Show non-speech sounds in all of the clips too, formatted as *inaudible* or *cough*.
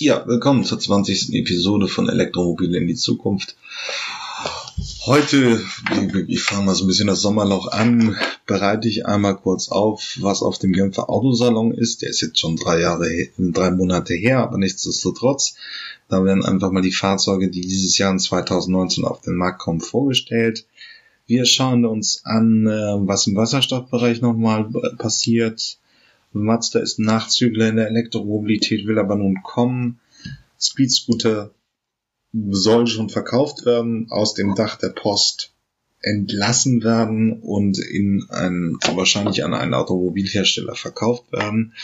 Ja, willkommen zur 20. Episode von Elektromobil in die Zukunft. Heute, ich fange mal so ein bisschen das Sommerloch an, bereite ich einmal kurz auf, was auf dem Genfer Autosalon ist. Der ist jetzt schon drei Jahre, drei Monate her, aber nichtsdestotrotz. Da werden einfach mal die Fahrzeuge, die dieses Jahr in 2019 auf den Markt kommen, vorgestellt. Wir schauen uns an, äh, was im Wasserstoffbereich nochmal passiert Mazda ist Nachzügler in der Elektromobilität, will aber nun kommen. Speed Scooter soll schon verkauft werden, aus dem Dach der Post entlassen werden und in ein, wahrscheinlich an einen Automobilhersteller verkauft werden.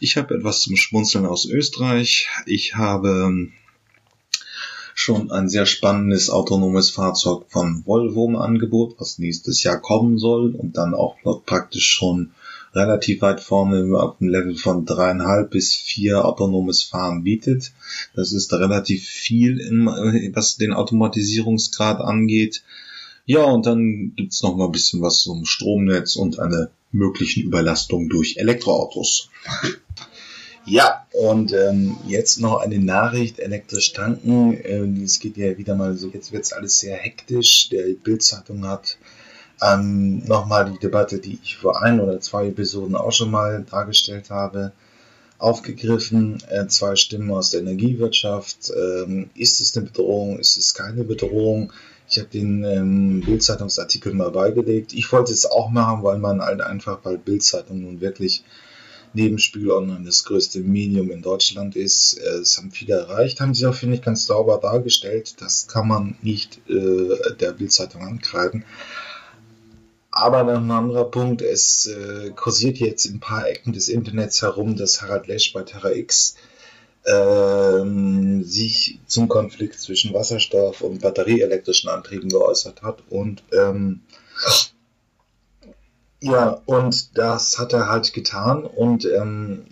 Ich habe etwas zum Schmunzeln aus Österreich. Ich habe schon ein sehr spannendes autonomes Fahrzeug von Volvo im Angebot, was nächstes Jahr kommen soll und dann auch praktisch schon relativ weit vorne auf dem Level von dreieinhalb bis vier autonomes Fahren bietet. Das ist relativ viel, in, was den Automatisierungsgrad angeht. Ja, und dann gibt's noch mal ein bisschen was zum Stromnetz und eine möglichen Überlastung durch Elektroautos. Ja, und ähm, jetzt noch eine Nachricht, elektrisch tanken. Äh, es geht ja wieder mal so, jetzt wird's alles sehr hektisch. Der Bildzeitung hat ähm, Nochmal die Debatte, die ich vor ein oder zwei Episoden auch schon mal dargestellt habe, aufgegriffen. Äh, zwei Stimmen aus der Energiewirtschaft. Ähm, ist es eine Bedrohung? Ist es keine Bedrohung? Ich habe den ähm, Bildzeitungsartikel mal beigelegt. Ich wollte es auch machen, weil man halt einfach, weil Bildzeitung nun wirklich neben Spiegel Online das größte Medium in Deutschland ist. Äh, es haben viele erreicht, haben sie auch, finde ich, ganz sauber dargestellt. Das kann man nicht äh, der Bildzeitung ankreiden. Aber ein anderer Punkt, es äh, kursiert jetzt in ein paar Ecken des Internets herum, dass Harald Lesch bei Terra X ähm, sich zum Konflikt zwischen Wasserstoff und batterieelektrischen Antrieben geäußert hat. Und ähm, ja, und das hat er halt getan. Und ähm,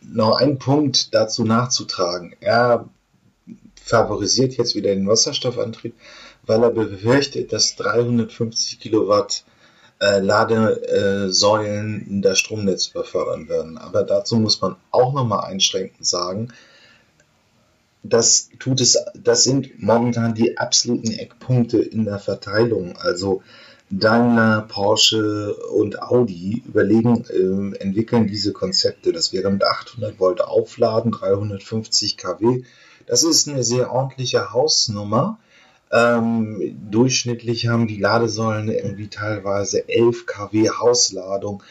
noch ein Punkt dazu nachzutragen. Er favorisiert jetzt wieder den Wasserstoffantrieb weil er befürchtet, dass 350 Kilowatt äh, Ladesäulen in das Stromnetz überfördern werden. Aber dazu muss man auch nochmal einschränkend sagen, das tut es, das sind momentan die absoluten Eckpunkte in der Verteilung. Also Daimler, Porsche und Audi überlegen, äh, entwickeln diese Konzepte. Das wäre mit 800 Volt aufladen, 350 kW. Das ist eine sehr ordentliche Hausnummer. Ähm, durchschnittlich haben die Ladesäulen irgendwie teilweise 11 kW Hausladung.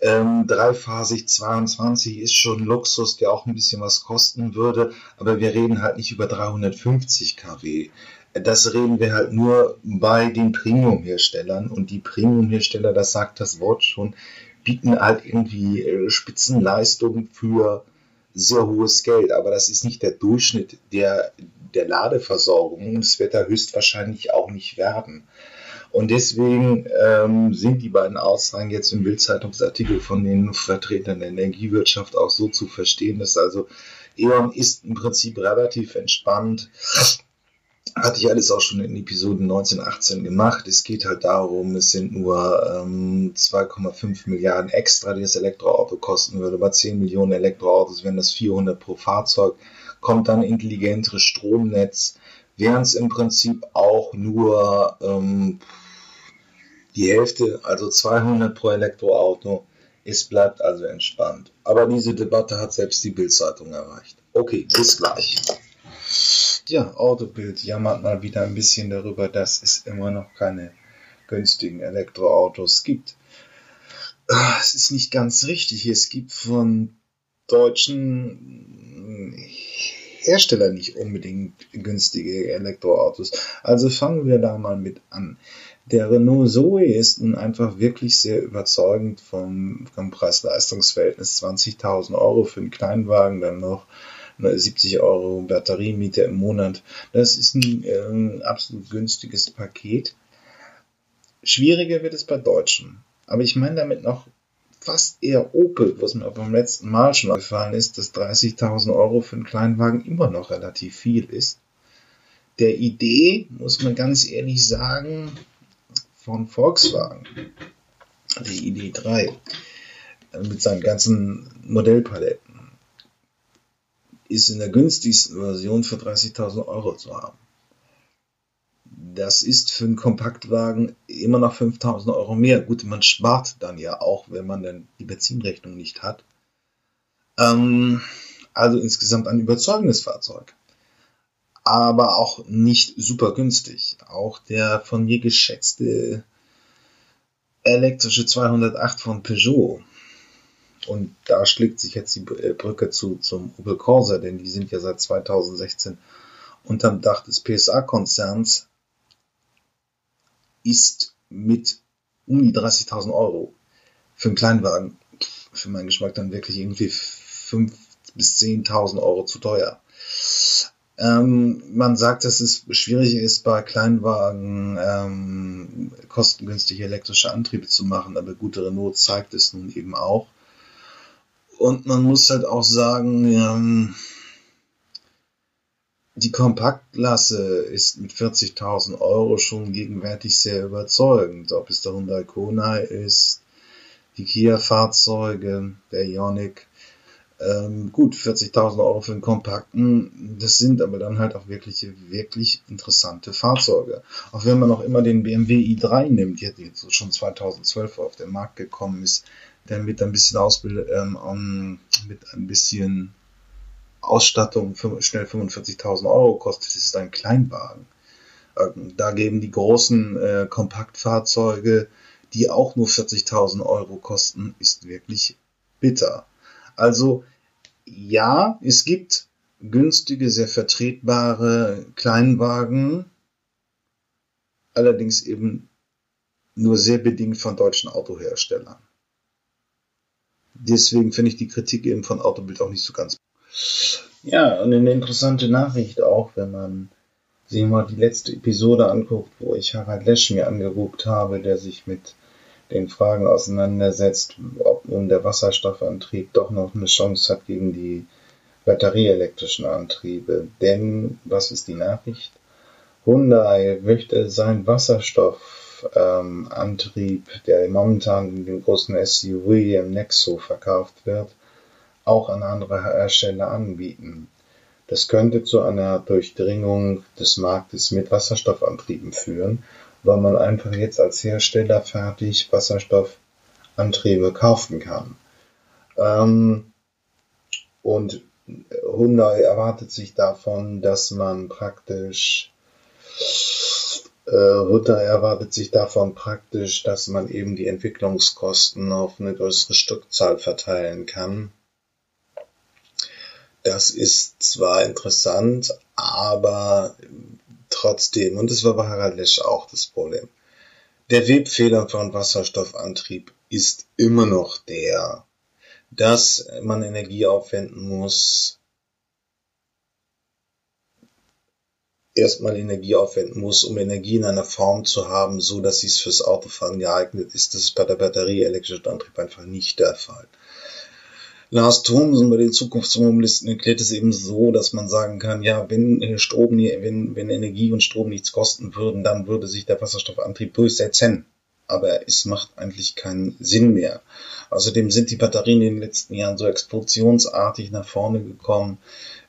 Ähm, dreiphasig 22 ist schon Luxus, der auch ein bisschen was kosten würde, aber wir reden halt nicht über 350 kW. Das reden wir halt nur bei den Premium-Herstellern und die Premium-Hersteller, das sagt das Wort schon, bieten halt irgendwie äh, Spitzenleistungen für sehr hohes Geld, aber das ist nicht der Durchschnitt der, der Ladeversorgung. Das wird er höchstwahrscheinlich auch nicht werden. Und deswegen ähm, sind die beiden Aussagen jetzt im Bildzeitungsartikel von den Vertretern der Energiewirtschaft auch so zu verstehen, dass also E.ON ist im Prinzip relativ entspannt hatte ich alles auch schon in Episoden 19, 18 gemacht. Es geht halt darum, es sind nur ähm, 2,5 Milliarden extra, die das Elektroauto kosten würde. Bei 10 Millionen Elektroautos wären das 400 pro Fahrzeug. Kommt dann intelligenteres Stromnetz, wären es im Prinzip auch nur ähm, die Hälfte, also 200 pro Elektroauto. Es bleibt also entspannt. Aber diese Debatte hat selbst die Bildzeitung erreicht. Okay, bis gleich. Ja, Autobild jammert mal wieder ein bisschen darüber, dass es immer noch keine günstigen Elektroautos gibt. Es ist nicht ganz richtig. Es gibt von deutschen Herstellern nicht unbedingt günstige Elektroautos. Also fangen wir da mal mit an. Der Renault Zoe ist nun einfach wirklich sehr überzeugend vom, vom Preis-Leistungs-Verhältnis. 20.000 Euro für einen Kleinwagen, dann noch 70 Euro Batteriemiete im Monat. Das ist ein äh, absolut günstiges Paket. Schwieriger wird es bei Deutschen. Aber ich meine damit noch fast eher Opel, was mir beim letzten Mal schon gefallen ist, dass 30.000 Euro für einen Kleinwagen immer noch relativ viel ist. Der Idee, muss man ganz ehrlich sagen, von Volkswagen, die ID3, mit seinen ganzen Modellpaletten, ist in der günstigsten Version für 30.000 Euro zu haben. Das ist für einen Kompaktwagen immer noch 5.000 Euro mehr. Gut, man spart dann ja auch, wenn man dann die Benzinrechnung nicht hat. Ähm, also insgesamt ein überzeugendes Fahrzeug. Aber auch nicht super günstig. Auch der von mir geschätzte elektrische 208 von Peugeot. Und da schlägt sich jetzt die äh, Brücke zu, zum Opel Corsa, denn die sind ja seit 2016 unterm Dach des PSA-Konzerns, ist mit um die 30.000 Euro für einen Kleinwagen, für meinen Geschmack dann wirklich irgendwie 5.000 bis 10.000 Euro zu teuer. Ähm, man sagt, dass es schwierig ist, bei Kleinwagen ähm, kostengünstige elektrische Antriebe zu machen, aber gute Renault zeigt es nun eben auch. Und man muss halt auch sagen, ähm, die Kompaktklasse ist mit 40.000 Euro schon gegenwärtig sehr überzeugend. Ob es der Hyundai Kona ist, die Kia-Fahrzeuge, der Ioniq, ähm, gut, 40.000 Euro für einen kompakten, das sind aber dann halt auch wirklich, wirklich interessante Fahrzeuge. Auch wenn man auch immer den BMW i3 nimmt, der jetzt schon 2012 auf den Markt gekommen ist, der mit ein bisschen Ausbild, ähm, mit ein bisschen Ausstattung schnell 45.000 Euro kostet, ist ein Kleinwagen. Ähm, da geben die großen äh, Kompaktfahrzeuge, die auch nur 40.000 Euro kosten, ist wirklich bitter. Also ja, es gibt günstige, sehr vertretbare Kleinwagen, allerdings eben nur sehr bedingt von deutschen Autoherstellern. Deswegen finde ich die Kritik eben von Autobild auch nicht so ganz. Ja, und eine interessante Nachricht auch, wenn man sich mal die letzte Episode anguckt, wo ich Harald Lesch mir angeguckt habe, der sich mit den Fragen auseinandersetzt, ob nun der Wasserstoffantrieb doch noch eine Chance hat gegen die batterieelektrischen Antriebe. Denn, was ist die Nachricht? Hyundai möchte seinen Wasserstoffantrieb, ähm, der momentan in dem großen SUV im Nexo verkauft wird, auch an andere Hersteller anbieten. Das könnte zu einer Durchdringung des Marktes mit Wasserstoffantrieben führen weil man einfach jetzt als Hersteller fertig Wasserstoffantriebe kaufen kann. Ähm, und Hyundai erwartet sich davon, dass man praktisch äh, erwartet sich davon praktisch, dass man eben die Entwicklungskosten auf eine größere Stückzahl verteilen kann. Das ist zwar interessant, aber trotzdem, und das war bei Harald Lesch auch das Problem, der Webfehler von Wasserstoffantrieb ist immer noch der, dass man Energie aufwenden muss, erstmal Energie aufwenden muss, um Energie in einer Form zu haben, so dass sie es fürs Autofahren geeignet ist. Das ist bei der Batterie elektrischen Antrieb einfach nicht der Fall. Lars Thomsen bei den Zukunftsmobilisten erklärt es eben so, dass man sagen kann, ja, wenn äh, Strom, wenn, wenn Energie und Strom nichts kosten würden, dann würde sich der Wasserstoffantrieb durchsetzen. Aber es macht eigentlich keinen Sinn mehr. Außerdem sind die Batterien in den letzten Jahren so explosionsartig nach vorne gekommen.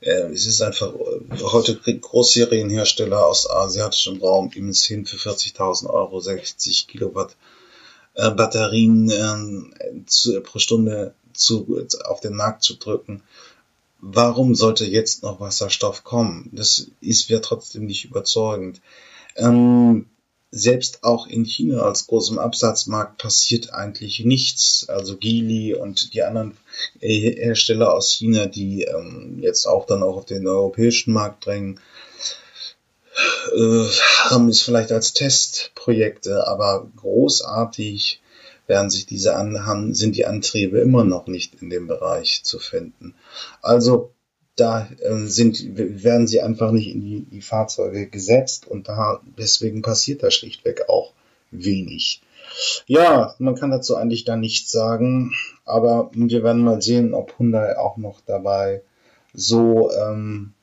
Äh, es ist einfach, äh, heute kriegt Großserienhersteller aus asiatischem Raum eben hin für 40.000 Euro 60 Kilowatt Batterien pro Stunde zu, auf den Markt zu drücken. Warum sollte jetzt noch Wasserstoff kommen? Das ist ja trotzdem nicht überzeugend. Ähm, selbst auch in China als großem Absatzmarkt passiert eigentlich nichts. Also Geely und die anderen Hersteller aus China, die ähm, jetzt auch dann auch auf den europäischen Markt drängen, äh, haben es vielleicht als Testprojekte, aber großartig werden sich diese an, sind die Antriebe immer noch nicht in dem Bereich zu finden. Also da äh, sind, werden sie einfach nicht in die, die Fahrzeuge gesetzt und da, deswegen passiert da schlichtweg auch wenig. Ja, man kann dazu eigentlich da nichts sagen, aber wir werden mal sehen, ob Hyundai auch noch dabei so ähm,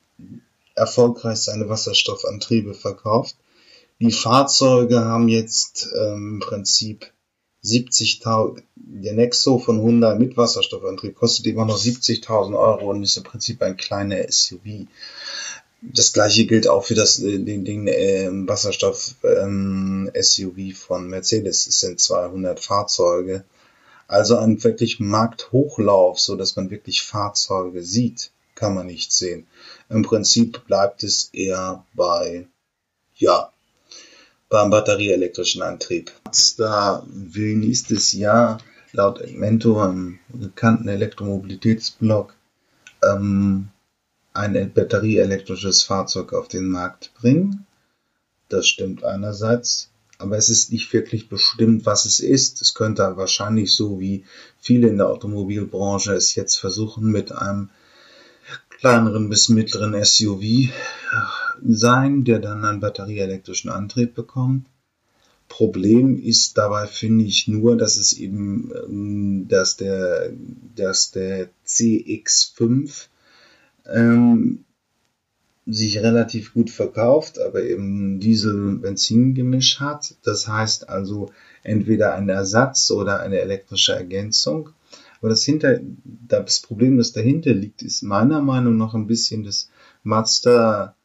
erfolgreich seine Wasserstoffantriebe verkauft. Die Fahrzeuge haben jetzt ähm, im Prinzip 70.000, der Nexo von Hyundai mit Wasserstoffantrieb kostet immer noch 70.000 Euro und ist im Prinzip ein kleiner SUV. Das gleiche gilt auch für das, äh, den, den äh, Wasserstoff-SUV ähm, von Mercedes. Es sind 200 Fahrzeuge. Also ein wirklich Markthochlauf, so dass man wirklich Fahrzeuge sieht, kann man nicht sehen. Im Prinzip bleibt es eher bei, ja, beim batterieelektrischen Antrieb. Da will nächstes Jahr laut Mentor, einem bekannten Elektromobilitätsblog, ähm, ein batterieelektrisches Fahrzeug auf den Markt bringen. Das stimmt einerseits, aber es ist nicht wirklich bestimmt, was es ist. Es könnte wahrscheinlich so wie viele in der Automobilbranche es jetzt versuchen mit einem kleineren bis mittleren SUV sein, der dann einen batterieelektrischen Antrieb bekommt. Problem ist dabei, finde ich, nur, dass es eben, ähm, dass der, dass der CX5 ähm, sich relativ gut verkauft, aber eben Diesel-Benzin-Gemisch hat. Das heißt also entweder ein Ersatz oder eine elektrische Ergänzung. Aber das, hinter, das Problem, das dahinter liegt, ist meiner Meinung nach ein bisschen, dass Mazda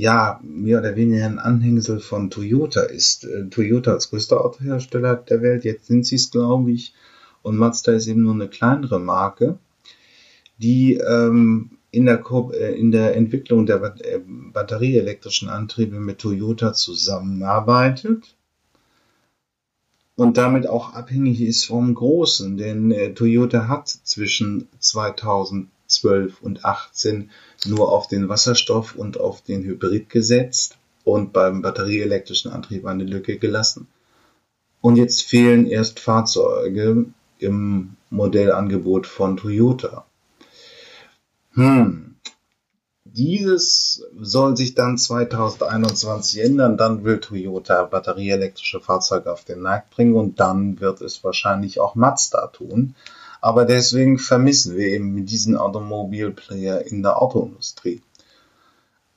ja mehr oder weniger ein Anhängsel von Toyota ist. Äh, Toyota als größter Autohersteller der Welt, jetzt sind sie es, glaube ich, und Mazda ist eben nur eine kleinere Marke, die ähm, in der, äh, in der Entwicklung der äh, batterieelektrischen Antriebe mit Toyota zusammenarbeitet und damit auch abhängig ist vom Großen, denn äh, Toyota hat zwischen 2012 und 2018 nur auf den Wasserstoff und auf den Hybrid gesetzt und beim batterieelektrischen Antrieb eine Lücke gelassen. Und jetzt fehlen erst Fahrzeuge im Modellangebot von Toyota. Hm. Dieses soll sich dann 2021 ändern. Dann will Toyota batterieelektrische Fahrzeuge auf den Markt bringen und dann wird es wahrscheinlich auch Mazda tun. Aber deswegen vermissen wir eben diesen Automobilplayer in der Autoindustrie.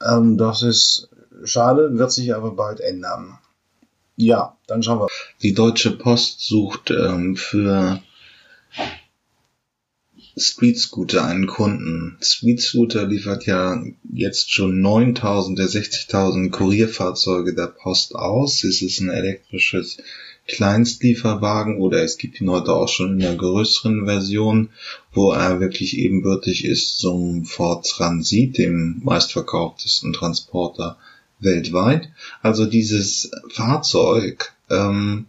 Ähm, das ist schade, wird sich aber bald ändern. Ja, dann schauen wir. Die Deutsche Post sucht ähm, für Street Scooter einen Kunden. Street Scooter liefert ja jetzt schon 9000 der 60.000 Kurierfahrzeuge der Post aus. Es ist ein elektrisches Kleinstlieferwagen oder es gibt ihn heute auch schon in einer größeren Version, wo er wirklich ebenbürtig ist zum Ford Transit, dem meistverkauftesten Transporter weltweit. Also dieses Fahrzeug ähm,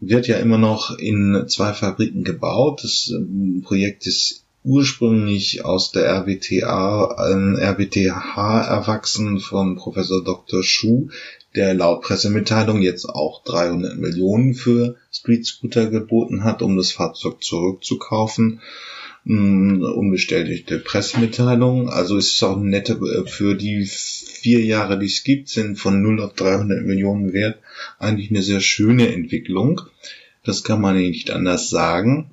wird ja immer noch in zwei Fabriken gebaut. Das ähm, Projekt ist ursprünglich aus der RWTA, äh, RWTH erwachsen von Professor Dr. Schuh, der laut Pressemitteilung jetzt auch 300 Millionen für Street Scooter geboten hat, um das Fahrzeug zurückzukaufen. Mm, unbestätigte Pressemitteilung. Also ist es auch nette äh, für die vier Jahre, die es gibt, sind von 0 auf 300 Millionen wert. Eigentlich eine sehr schöne Entwicklung. Das kann man nicht anders sagen.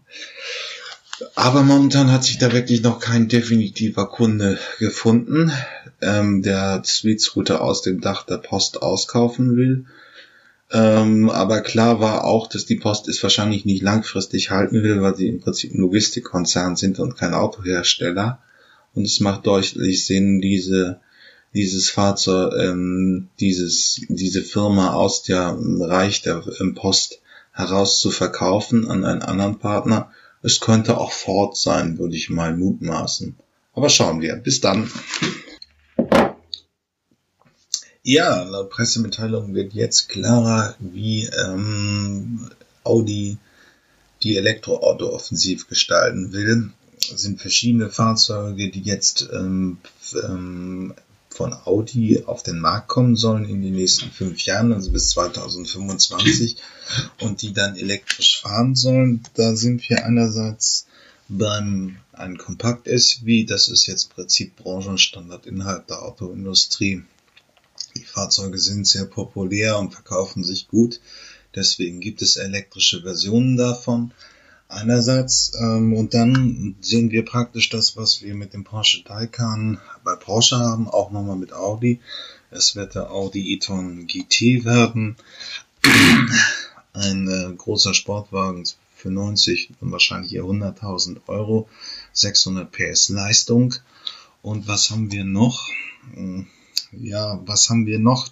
Aber momentan hat sich da wirklich noch kein definitiver Kunde gefunden, ähm, der Street Scooter aus dem Dach der Post auskaufen will. Ähm, aber klar war auch, dass die Post es wahrscheinlich nicht langfristig halten will, weil sie im Prinzip ein Logistikkonzern sind und kein Autohersteller. Und es macht deutlich Sinn, diese dieses Fahrzeug, ähm, dieses, diese Firma aus der Reich der ähm, Post heraus zu verkaufen an einen anderen Partner. Es könnte auch Ford sein, würde ich mal mutmaßen. Aber schauen wir. Bis dann. Ja, laut Pressemitteilung wird jetzt klarer, wie ähm, Audi die Elektroauto offensiv gestalten will. Es sind verschiedene Fahrzeuge, die jetzt ähm, ähm, von Audi auf den Markt kommen sollen in den nächsten fünf Jahren, also bis 2025, und die dann elektrisch fahren sollen. Da sind wir einerseits beim ein Kompakt-SUV, das ist jetzt im Prinzip Branchenstandard innerhalb der Autoindustrie. Die Fahrzeuge sind sehr populär und verkaufen sich gut. Deswegen gibt es elektrische Versionen davon. Einerseits ähm, und dann sehen wir praktisch das, was wir mit dem Porsche Taycan bei Porsche haben, auch nochmal mit Audi. Es wird der Audi e-tron GT werden. ein äh, großer Sportwagen für 90 und wahrscheinlich eher 100.000 Euro, 600 PS Leistung. Und was haben wir noch? Hm, ja, was haben wir noch?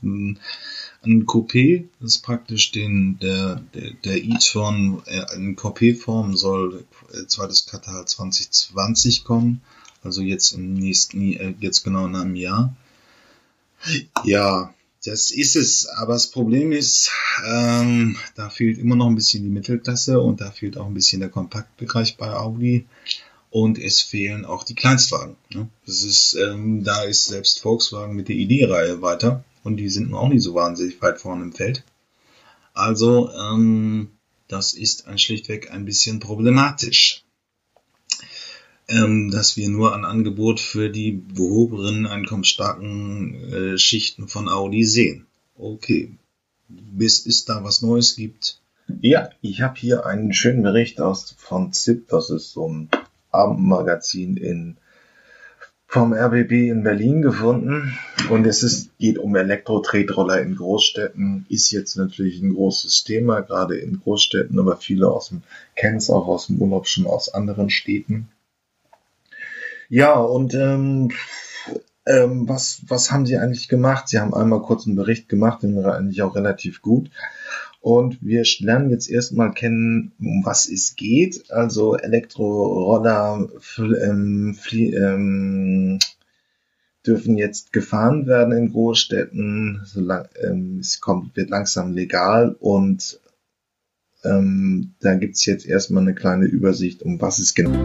Ein, Coupé, ist praktisch den, der, der, der e-tron äh, in Coupé-Form soll äh, zweites Quartal 2020 kommen. Also jetzt im nächsten, äh, jetzt genau in einem Jahr. Ja, das ist es. Aber das Problem ist, ähm, da fehlt immer noch ein bisschen die Mittelklasse und da fehlt auch ein bisschen der Kompaktbereich bei Audi. Und es fehlen auch die Kleinstwagen. Ne? Das ist, ähm, da ist selbst Volkswagen mit der ID-Reihe weiter und die sind auch nicht so wahnsinnig weit vorne im Feld. Also, ähm, das ist ein schlichtweg ein bisschen problematisch ähm, dass wir nur ein Angebot für die oberen einkommensstarken äh, Schichten von Audi sehen. Okay, bis es da was Neues gibt. Ja, ich habe hier einen schönen Bericht aus von ZIP, das ist so ein Abendmagazin in vom RBB in Berlin gefunden und es ist, geht um Elektro-Tretroller in Großstädten. Ist jetzt natürlich ein großes Thema, gerade in Großstädten, aber viele aus dem kennen es auch aus dem Urlaub schon aus anderen Städten. Ja, und ähm, ähm, was, was haben Sie eigentlich gemacht? Sie haben einmal kurz einen Bericht gemacht, den war eigentlich auch relativ gut. Und wir lernen jetzt erstmal kennen, um was es geht. Also Elektroroller ähm, ähm, dürfen jetzt gefahren werden in Großstädten. Solang, ähm, es kommt, wird langsam legal und ähm, da gibt's jetzt erstmal eine kleine Übersicht, um was es genau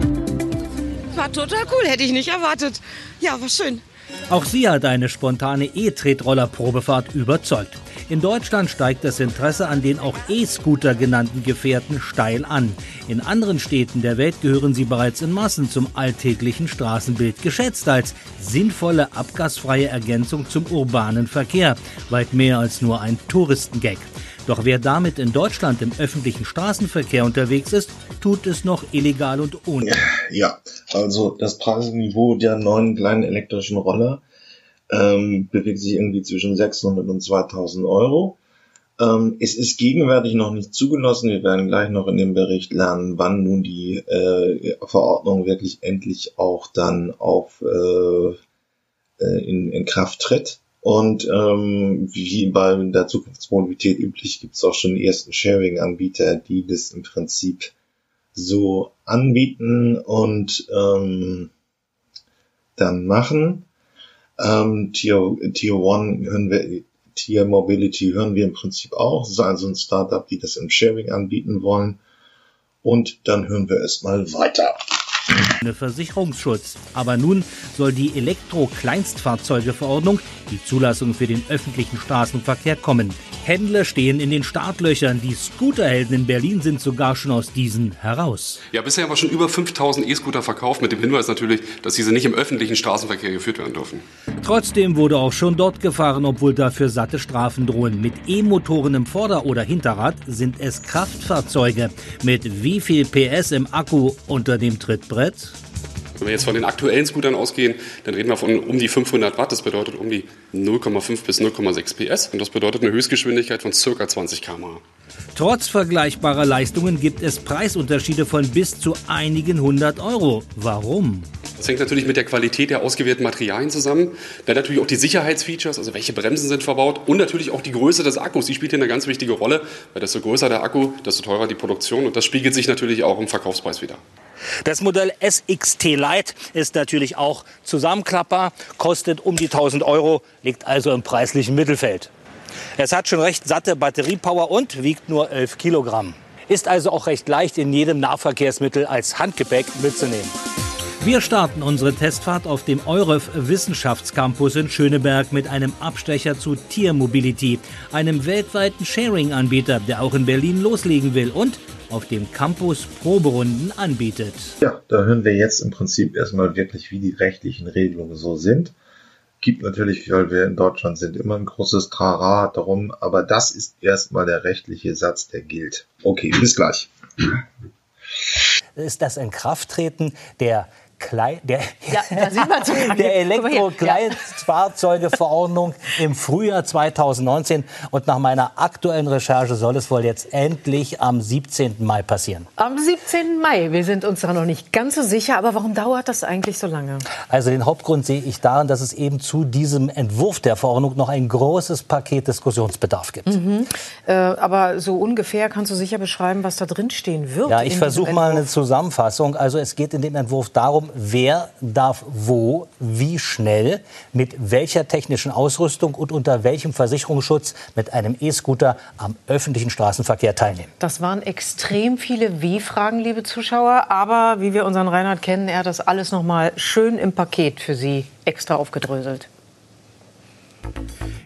war total cool, hätte ich nicht erwartet. Ja, war schön. Auch sie hat eine spontane E-Tretroller-Probefahrt überzeugt. In Deutschland steigt das Interesse an den auch E-Scooter genannten Gefährten steil an. In anderen Städten der Welt gehören sie bereits in Massen zum alltäglichen Straßenbild, geschätzt als sinnvolle abgasfreie Ergänzung zum urbanen Verkehr, weit mehr als nur ein Touristengag. Doch wer damit in Deutschland im öffentlichen Straßenverkehr unterwegs ist, tut es noch illegal und ohne. Ja, also das Preisniveau der neuen kleinen elektrischen Roller ähm, bewegt sich irgendwie zwischen 600 und 2000 Euro. Ähm, es ist gegenwärtig noch nicht zugelassen. Wir werden gleich noch in dem Bericht lernen, wann nun die äh, Verordnung wirklich endlich auch dann auf äh, äh in, in Kraft tritt. Und ähm, wie bei der Zukunftsmobilität üblich gibt es auch schon die ersten Sharing-Anbieter, die das im Prinzip so anbieten und ähm, dann machen. Ähm, Tier, Tier One hören wir, Tier Mobility hören wir im Prinzip auch. Das ist also ein Startup, die das im Sharing anbieten wollen. Und dann hören wir erstmal weiter. Versicherungsschutz. Aber nun soll die Elektro-Kleinstfahrzeugeverordnung, die Zulassung für den öffentlichen Straßenverkehr, kommen. Händler stehen in den Startlöchern. Die Scooterhelden in Berlin sind sogar schon aus diesen heraus. Ja, bisher haben wir schon über 5000 E-Scooter verkauft, mit dem Hinweis natürlich, dass diese nicht im öffentlichen Straßenverkehr geführt werden dürfen. Trotzdem wurde auch schon dort gefahren, obwohl dafür satte Strafen drohen. Mit E-Motoren im Vorder- oder Hinterrad sind es Kraftfahrzeuge. Mit wie viel PS im Akku unter dem Trittbrett? Wenn wir jetzt von den aktuellen Scootern ausgehen, dann reden wir von um die 500 Watt. Das bedeutet um die 0,5 bis 0,6 PS. Und das bedeutet eine Höchstgeschwindigkeit von ca. 20 km/h. Trotz vergleichbarer Leistungen gibt es Preisunterschiede von bis zu einigen hundert Euro. Warum? Das hängt natürlich mit der Qualität der ausgewählten Materialien zusammen. Dann natürlich auch die Sicherheitsfeatures, also welche Bremsen sind verbaut und natürlich auch die Größe des Akkus. Die spielt hier eine ganz wichtige Rolle, weil desto größer der Akku, desto teurer die Produktion und das spiegelt sich natürlich auch im Verkaufspreis wieder. Das Modell SXT Lite ist natürlich auch zusammenklappbar, kostet um die 1000 Euro, liegt also im preislichen Mittelfeld. Es hat schon recht satte Batteriepower und wiegt nur 11 Kilogramm. Ist also auch recht leicht in jedem Nahverkehrsmittel als Handgepäck mitzunehmen. Wir starten unsere Testfahrt auf dem EUREF Wissenschaftscampus in Schöneberg mit einem Abstecher zu Tiermobility, einem weltweiten Sharing-Anbieter, der auch in Berlin loslegen will und auf dem Campus Proberunden anbietet. Ja, da hören wir jetzt im Prinzip erstmal wirklich, wie die rechtlichen Regelungen so sind. Gibt natürlich, weil wir in Deutschland sind, immer ein großes Trara darum, aber das ist erstmal der rechtliche Satz, der gilt. Okay, bis gleich. Ist das Inkrafttreten der Der, Ja. *laughs* Elektrokleinstfahrzeugeverordnung im Frühjahr 2019. Und nach meiner aktuellen Recherche soll es wohl jetzt endlich am 17. Mai passieren. Am 17. Mai. Wir sind uns da noch nicht ganz so sicher. Aber warum dauert das eigentlich so lange? Also den Hauptgrund sehe ich darin, dass es eben zu diesem Entwurf der Verordnung noch ein großes Paket Diskussionsbedarf gibt. Äh, aber so ungefähr kannst du sicher beschreiben, was da drin stehen wird. Ja, ich versuche mal eine. Zusammenfassung. Also es geht in dem Entwurf darum, wer darf wo, wie schnell, mit welcher technischen Ausrüstung und unter welchem Versicherungsschutz mit einem E-Scooter am öffentlichen Straßenverkehr teilnehmen. Das waren extrem viele W-Fragen, liebe Zuschauer. Aber wie wir unseren Reinhard kennen, er hat das alles noch mal schön im Paket für Sie extra aufgedröselt.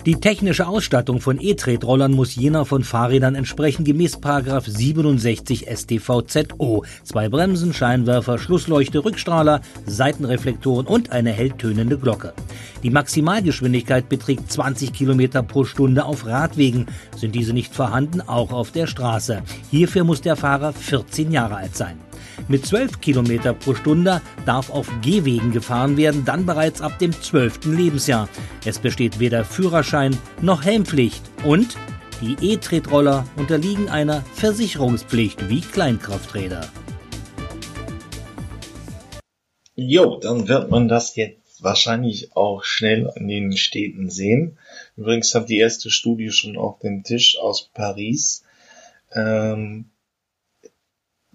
Die technische Ausstattung von E-Tretrollern muss jener von Fahrrädern entsprechen, gemäß 67 StVZO. Zwei Bremsen, Scheinwerfer, Schlussleuchte, Rückstrahler, Seitenreflektoren und eine helltönende Glocke. Die Maximalgeschwindigkeit beträgt 20 Kilometer pro Stunde auf Radwegen. Sind diese nicht vorhanden, auch auf der Straße. Hierfür muss der Fahrer 14 Jahre alt sein. Mit 12 Kilometer pro Stunde darf auf Gehwegen gefahren werden, dann bereits ab dem 12. Lebensjahr. Es besteht weder Führerschein noch Helmpflicht und die E-Tretroller unterliegen einer Versicherungspflicht wie Kleinkrafträder. Jo, dann wird man das jetzt wahrscheinlich auch schnell in den Städten sehen. Übrigens hat die erste Studie schon auf dem Tisch aus Paris. Ähm,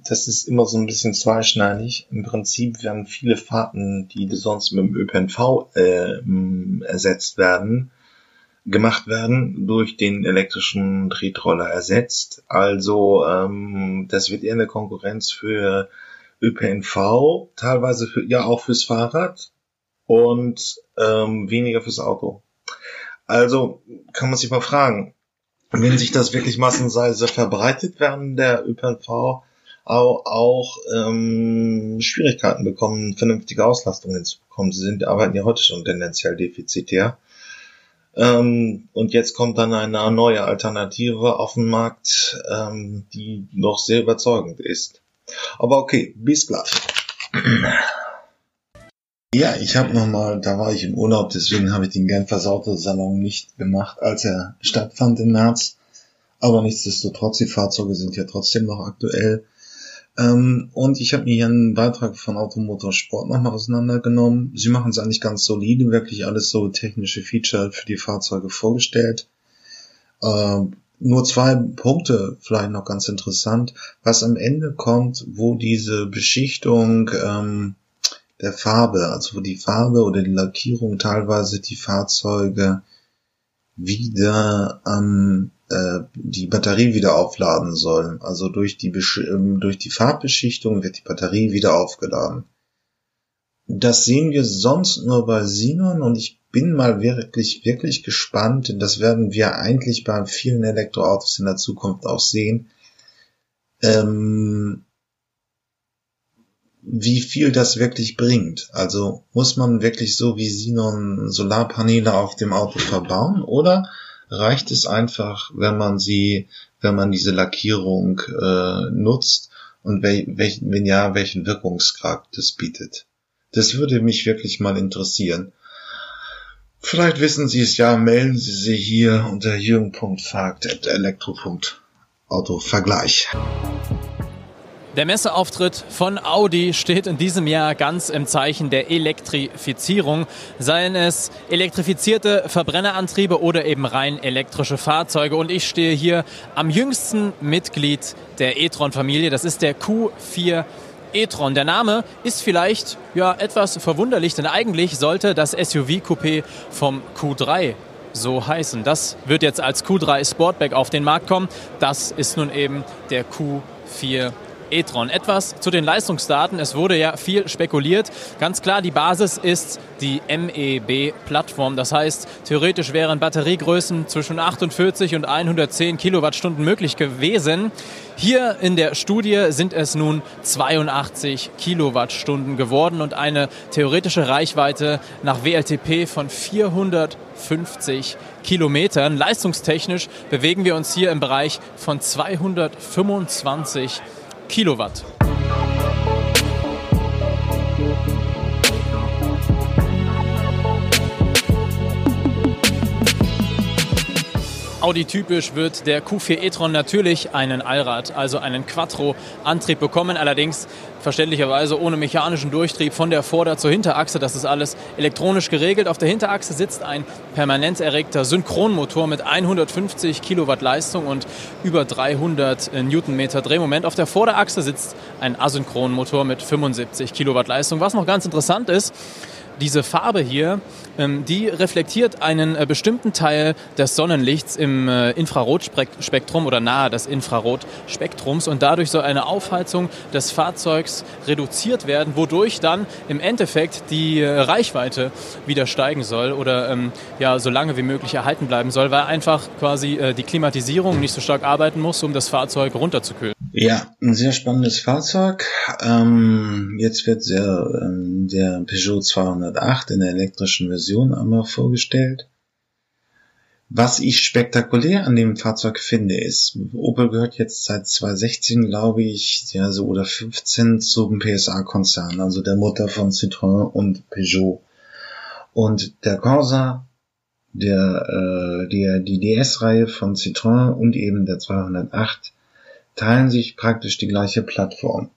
das ist immer so ein bisschen zweischneidig. Im Prinzip werden viele Fahrten, die sonst mit dem ÖPNV äh, ersetzt werden, gemacht werden, durch den elektrischen Tretroller ersetzt. Also ähm, das wird eher eine Konkurrenz für ÖPNV, teilweise für, ja auch fürs Fahrrad und ähm, weniger fürs Auto. Also kann man sich mal fragen, wenn sich das wirklich massenweise verbreitet werden, der ÖPNV auch, auch ähm, Schwierigkeiten bekommen, vernünftige Auslastung hinzubekommen. Sie sind arbeiten ja heute schon tendenziell defizitär. Ähm, und jetzt kommt dann eine neue Alternative auf den Markt, ähm, die noch sehr überzeugend ist. Aber okay, bis gleich. Ja, ich habe nochmal, da war ich im Urlaub, deswegen habe ich den Genfer Salon nicht gemacht, als er stattfand im März. Aber nichtsdestotrotz, die Fahrzeuge sind ja trotzdem noch aktuell. Ähm, und ich habe mir hier einen Beitrag von Automotor Sport nochmal auseinandergenommen. Sie machen es eigentlich ganz solide, wirklich alles so technische Feature für die Fahrzeuge vorgestellt. Ähm, nur zwei Punkte vielleicht noch ganz interessant, was am Ende kommt, wo diese Beschichtung ähm, der Farbe, also wo die Farbe oder die Lackierung teilweise die Fahrzeuge wieder ähm, äh, die Batterie wieder aufladen soll. Also durch die Besch ähm, durch die Farbbeschichtung wird die Batterie wieder aufgeladen. Das sehen wir sonst nur bei Sinon und ich bin mal wirklich, wirklich gespannt, denn das werden wir eigentlich bei vielen Elektroautos in der Zukunft auch sehen, ähm, wie viel das wirklich bringt. Also muss man wirklich so wie Sinon Solarpaneele auf dem Auto verbauen oder reicht es einfach, wenn man sie, wenn man diese Lackierung äh, nutzt und wel, welch, wenn ja, welchen Wirkungsgrad das bietet? Das würde mich wirklich mal interessieren. Vielleicht wissen Sie es ja, melden Sie sich hier unter jürgen.fagt.elektro.autovergleich. Der Messeauftritt von Audi steht in diesem Jahr ganz im Zeichen der Elektrifizierung. Seien es elektrifizierte Verbrennerantriebe oder eben rein elektrische Fahrzeuge. Und ich stehe hier am jüngsten Mitglied der e-tron-Familie. Das ist der Q4 e-tron. Der Name ist vielleicht ja etwas verwunderlich, denn eigentlich sollte das SUV-Coupé vom Q3 so heißen. Das wird jetzt als Q3 Sportback auf den Markt kommen. Das ist nun eben der Q4 e-tron. Etwas zu den Leistungsdaten. Es wurde ja viel spekuliert. Ganz klar, die Basis ist die MEB-Plattform. Das heißt, theoretisch wären Batteriegrößen zwischen 48 und 110 Kilowattstunden möglich gewesen. Hier in der Studie sind es nun 82 Kilowattstunden geworden und eine theoretische Reichweite nach WLTP von 450 Kilometern. Leistungstechnisch bewegen wir uns hier im Bereich von 225 Kilowatt. Audi-typisch wird der Q4 e-tron natürlich einen Allrad, also einen Quattro-Antrieb bekommen. Allerdings verständlicherweise ohne mechanischen Durchtrieb von der Vorder- zur Hinterachse. Das ist alles elektronisch geregelt. Auf der Hinterachse sitzt ein permanent erregter Synchronmotor mit 150 Kilowatt Leistung und über 300 Newtonmeter Drehmoment. Auf der Vorderachse sitzt ein Asynchronmotor mit 75 Kilowatt Leistung. Was noch ganz interessant ist, diese Farbe hier, die reflektiert einen äh, bestimmten Teil des Sonnenlichts im äh, Infrarotspektrum oder nahe des Infrarotspektrums und dadurch soll eine Aufheizung des Fahrzeugs reduziert werden, wodurch dann im Endeffekt die äh, Reichweite wieder steigen soll oder ähm, ja so lange wie möglich erhalten bleiben soll, weil einfach quasi die Klimatisierung nicht so stark arbeiten muss, um das Fahrzeug runterzukühlen. Ja, ein sehr spannendes Fahrzeug. Ähm, jetzt wird sehr, ähm, der Peugeot 208 in der elektrischen Version einmal vorgestellt. Was ich spektakulär an dem Fahrzeug finde, ist, Opel gehört jetzt seit 2016, glaube ich, ja, so oder 15 zum PSA-Konzern, also der Mutter von Citroën und Peugeot. Und der Corsa, der, äh, der, die DS-Reihe von Citroën und eben der 208 teilen sich praktisch die gleiche Plattform.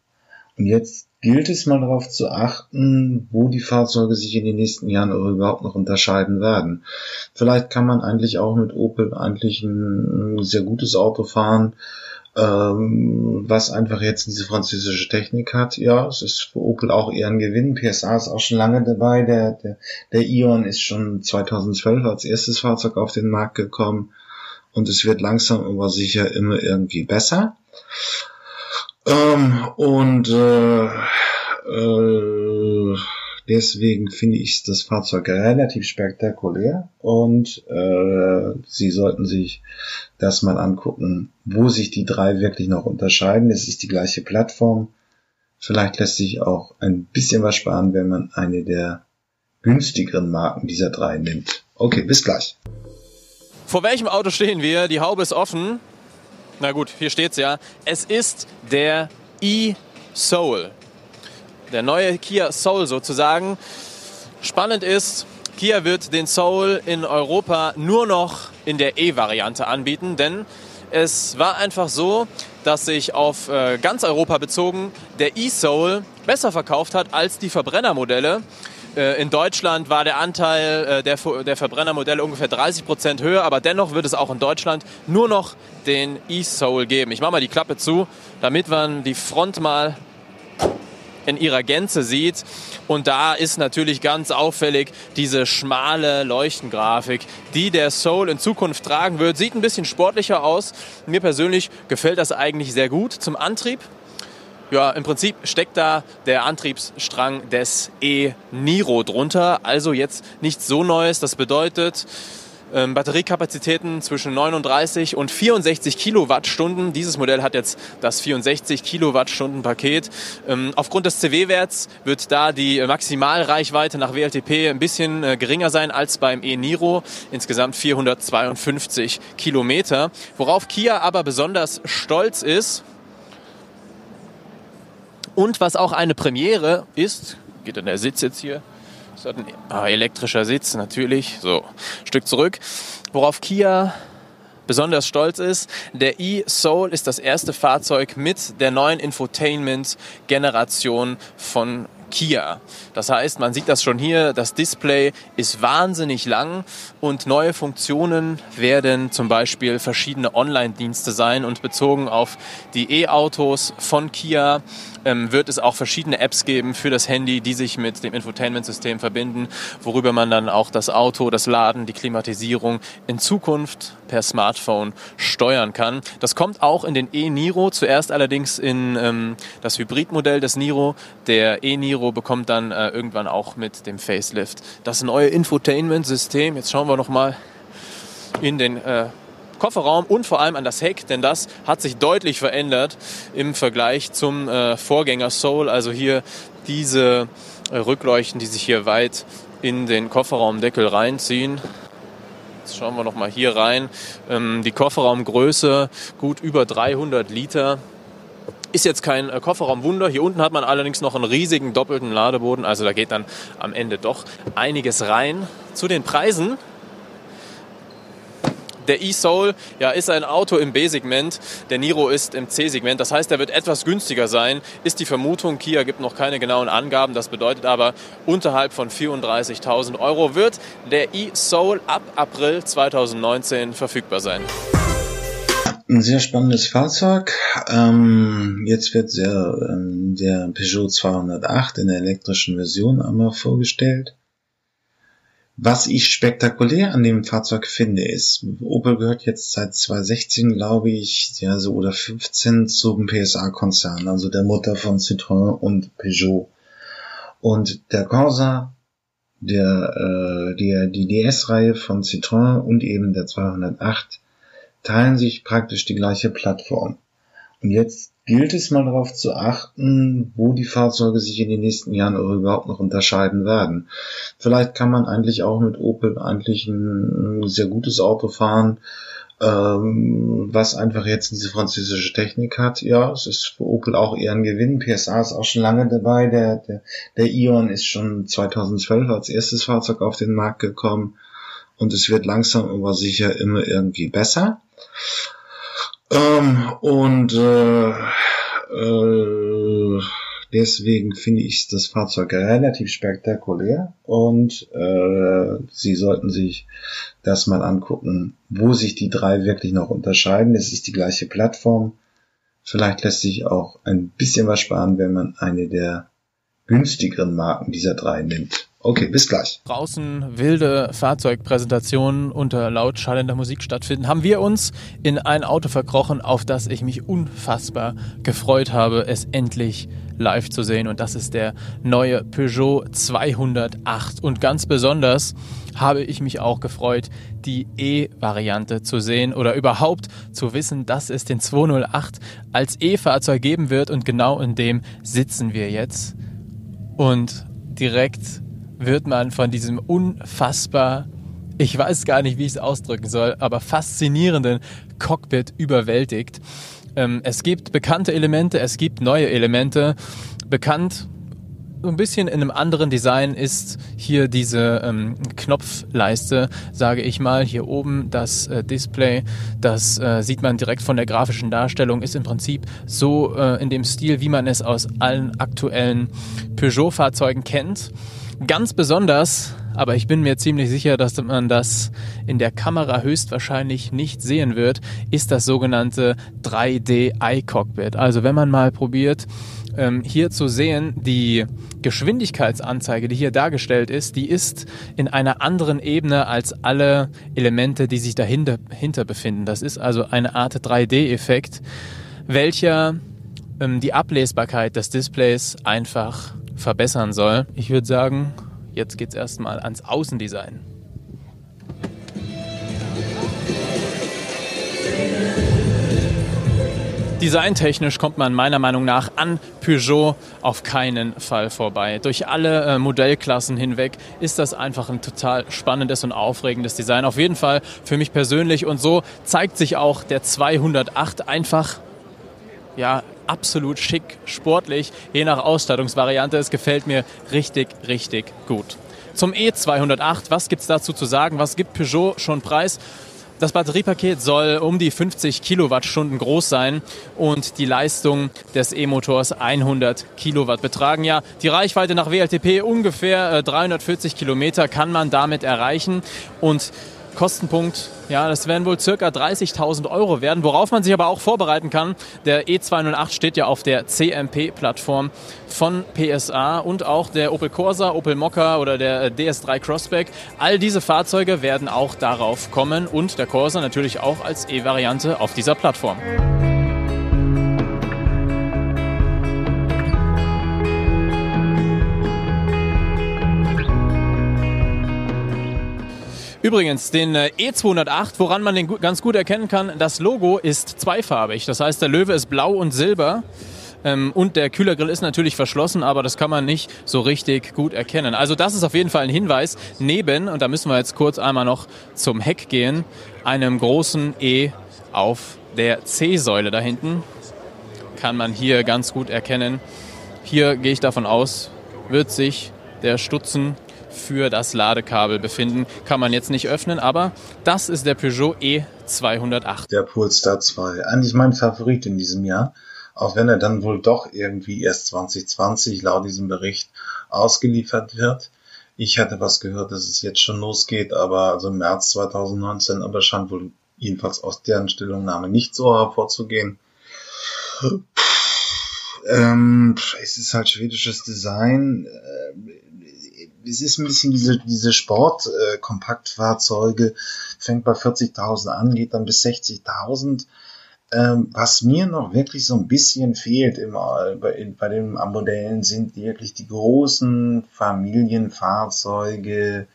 Und jetzt gilt es mal darauf zu achten, wo die Fahrzeuge sich in den nächsten Jahren überhaupt noch unterscheiden werden. Vielleicht kann man eigentlich auch mit Opel eigentlich ein sehr gutes Auto fahren, ähm, was einfach jetzt diese französische Technik hat. Ja, es ist für Opel auch eher ein Gewinn. PSA ist auch schon lange dabei. Der, der, der Ion ist schon 2012 als erstes Fahrzeug auf den Markt gekommen und es wird langsam aber sicher immer irgendwie besser. Ähm, und äh, äh, deswegen finde ich das Fahrzeug relativ spektakulär und äh, Sie sollten sich das mal angucken, wo sich die drei wirklich noch unterscheiden. Es ist die gleiche Plattform. Vielleicht lässt sich auch ein bisschen was sparen, wenn man eine der günstigeren Marken dieser drei nimmt. Okay, bis gleich. Vor welchem Auto stehen wir? Die Haube ist offen. Na gut, hier steht's ja. Es ist der e-Soul. Der neue Kia Soul sozusagen. Spannend ist, Kia wird den Soul in Europa nur noch in der E-Variante anbieten, denn es war einfach so, dass sich auf äh, ganz Europa bezogen der e-Soul besser verkauft hat als die Verbrennermodelle. Äh, in Deutschland war der Anteil äh, der, der Verbrennermodelle ungefähr 30 Prozent höher, aber dennoch wird es auch in Deutschland nur noch den E-Soul geben. Ich mache mal die Klappe zu, damit man die Front mal in ihrer Gänze sieht. Und da ist natürlich ganz auffällig diese schmale Leuchtengrafik, die der Soul in Zukunft tragen wird. Sieht ein bisschen sportlicher aus. Mir persönlich gefällt das eigentlich sehr gut zum Antrieb ja, im Prinzip steckt da der Antriebsstrang des E-Niro drunter. Also jetzt nichts so Neues. Das bedeutet, ähm, Batteriekapazitäten zwischen 39 und 64 Kilowattstunden. Dieses Modell hat jetzt das 64 Kilowattstunden Paket. Ähm, aufgrund des CW-Werts wird da die Maximalreichweite nach WLTP ein bisschen äh, geringer sein als beim e-Niro. Insgesamt 452 Kilometer. Worauf Kia aber besonders stolz ist, und was auch eine Premiere ist, geht dann der Sitz jetzt hier, ist ein ah, elektrischer Sitz natürlich, so, Stück zurück, worauf Kia besonders stolz ist. Der e-Soul ist das erste Fahrzeug mit der neuen Infotainment-Generation von Kia. Das heißt, man sieht das schon hier, das Display ist wahnsinnig lang und neue Funktionen werden zum Beispiel verschiedene Online-Dienste sein und bezogen auf die E-Autos von Kia ähm, wird es auch verschiedene Apps geben für das Handy, die sich mit dem Infotainment-System verbinden, worüber man dann auch das Auto, das Laden, die Klimatisierung in Zukunft per Smartphone steuern kann. Das kommt auch in den e-Niro, zuerst allerdings in ähm, das Hybridmodell des Niro. Der e-Niro bekommt dann äh, irgendwann auch mit dem Facelift das neue Infotainment-System. Jetzt schauen wir noch mal in den äh, Kofferraum und vor allem an das Heck, denn das hat sich deutlich verändert im Vergleich zum äh, Vorgänger Soul. Also hier diese äh, Rückleuchten, die sich hier weit in den Kofferraumdeckel reinziehen. Jetzt schauen wir noch mal hier rein. Ähm, die Kofferraumgröße gut über 300 Liter. Ist jetzt kein äh, Kofferraumwunder. Hier unten hat man allerdings noch einen riesigen doppelten Ladeboden. Also da geht dann am Ende doch einiges rein. Zu den Preisen Der e-Soul ja, ist ein Auto im B-Segment, der Niro ist im C-Segment. Das heißt, er wird etwas günstiger sein, ist die Vermutung. Kia gibt noch keine genauen Angaben. Das bedeutet aber, unterhalb von 34.000 Euro wird der e-Soul ab April 2019 verfügbar sein. Ein sehr spannendes Fahrzeug. Ähm, jetzt wird sehr, ähm, der Peugeot 208 in der elektrischen Version einmal vorgestellt. Was ich spektakulär an dem Fahrzeug finde, ist, Opel gehört jetzt seit 2016, glaube ich, ja, so oder 15 zum PSA-Konzern, also der Mutter von Citroën und Peugeot. Und der Corsa, der, äh, der, die DS-Reihe von Citroën und eben der 208 teilen sich praktisch die gleiche Plattform. Und jetzt gilt es mal darauf zu achten, wo die Fahrzeuge sich in den nächsten Jahren überhaupt noch unterscheiden werden. Vielleicht kann man eigentlich auch mit Opel eigentlich ein sehr gutes Auto fahren, ähm, was einfach jetzt diese französische Technik hat. Ja, es ist für Opel auch eher ein Gewinn. PSA ist auch schon lange dabei. Der, der, der Ion ist schon 2012 als erstes Fahrzeug auf den Markt gekommen und es wird langsam aber sicher immer irgendwie besser. Ähm, und äh, äh, deswegen finde ich das Fahrzeug relativ spektakulär und äh, Sie sollten sich das mal angucken, wo sich die drei wirklich noch unterscheiden. Es ist die gleiche Plattform. Vielleicht lässt sich auch ein bisschen was sparen, wenn man eine der günstigeren Marken dieser drei nimmt. Okay, bis gleich. Draußen wilde Fahrzeugpräsentationen unter laut schallender Musik stattfinden, haben wir uns in ein Auto verkrochen, auf das ich mich unfassbar gefreut habe, es endlich live zu sehen. Und das ist der neue Peugeot 208. Und ganz besonders habe ich mich auch gefreut, die E-Variante zu sehen oder überhaupt zu wissen, dass es den 208 als E-Fahrzeug geben wird. Und genau in dem sitzen wir jetzt. Und direkt wird man von diesem unfassbar, ich weiß gar nicht, wie ich es ausdrücken soll, aber faszinierenden Cockpit überwältigt. Ähm, es gibt bekannte Elemente, es gibt neue Elemente. Bekannt so ein bisschen in einem anderen Design ist hier diese ähm, Knopfleiste, sage ich mal. Hier oben das äh, Display, das äh, sieht man direkt von der grafischen Darstellung, ist im Prinzip so äh, in dem Stil, wie man es aus allen aktuellen Peugeot-Fahrzeugen kennt. Ganz besonders, aber ich bin mir ziemlich sicher, dass man das in der Kamera höchstwahrscheinlich nicht sehen wird, ist das sogenannte 3D Eye Cockpit. Also wenn man mal probiert, ähm, hier zu sehen, die Geschwindigkeitsanzeige, die hier dargestellt ist, die ist in einer anderen Ebene als alle Elemente, die sich dahinter hinter befinden. Das ist also eine Art 3D-Effekt, welcher ähm, die Ablesbarkeit des Displays einfach verbessern soll. Ich würde sagen, jetzt geht es erstmal ans Außendesign. Designtechnisch kommt man meiner Meinung nach an Peugeot auf keinen Fall vorbei. Durch alle äh, Modellklassen hinweg ist das einfach ein total spannendes und aufregendes Design. Auf jeden Fall für mich persönlich und so zeigt sich auch der 208 einfach ja, absolut schick, sportlich, je nach Ausstattungsvariante. Es gefällt mir richtig, richtig gut. Zum E208, was gibt es dazu zu sagen? Was gibt Peugeot schon preis? Das Batteriepaket soll um die 50 Kilowattstunden groß sein und die Leistung des E-Motors 100 Kilowatt betragen. Ja, die Reichweite nach WLTP ungefähr 340 äh, Kilometer kann man damit erreichen und Kostenpunkt, ja, das werden wohl circa 30.000 Euro werden, worauf man sich aber auch vorbereiten kann. Der E208 steht ja auf der CMP-Plattform von PSA und auch der Opel Corsa, Opel Mokka oder der DS3 Crossback. All diese Fahrzeuge werden auch darauf kommen und der Corsa natürlich auch als E-Variante auf dieser Plattform. Übrigens, den äh, E208, woran man den ganz gut erkennen kann, das Logo ist zweifarbig. Das heißt, der Löwe ist blau und silber. Ähm, und der Kühlergrill ist natürlich verschlossen, aber das kann man nicht so richtig gut erkennen. Also das ist auf jeden Fall ein Hinweis. Neben, und da müssen wir jetzt kurz einmal noch zum Heck gehen, einem großen E auf der C-Säule da hinten kann man hier ganz gut erkennen. Hier gehe ich davon aus, wird sich der Stutzen für das Ladekabel befinden. Kann man jetzt nicht öffnen, aber das ist der Peugeot E208. Der Polestar 2. Eigentlich mein Favorit in diesem Jahr. Auch wenn er dann wohl doch irgendwie erst 2020 laut diesem Bericht ausgeliefert wird. Ich hatte was gehört, dass es jetzt schon losgeht, aber also im März 2019, aber scheint wohl jedenfalls aus deren Stellungnahme nicht so hervorzugehen. Ähm, es ist halt schwedisches Design. Äh, es ist ein bisschen diese, diese Sport-Kompaktfahrzeuge, äh, fängt bei 40.000 an, geht dann bis 60.000. Ähm, was mir noch wirklich so ein bisschen fehlt immer bei, bei den Modellen sind wirklich die großen Familienfahrzeuge,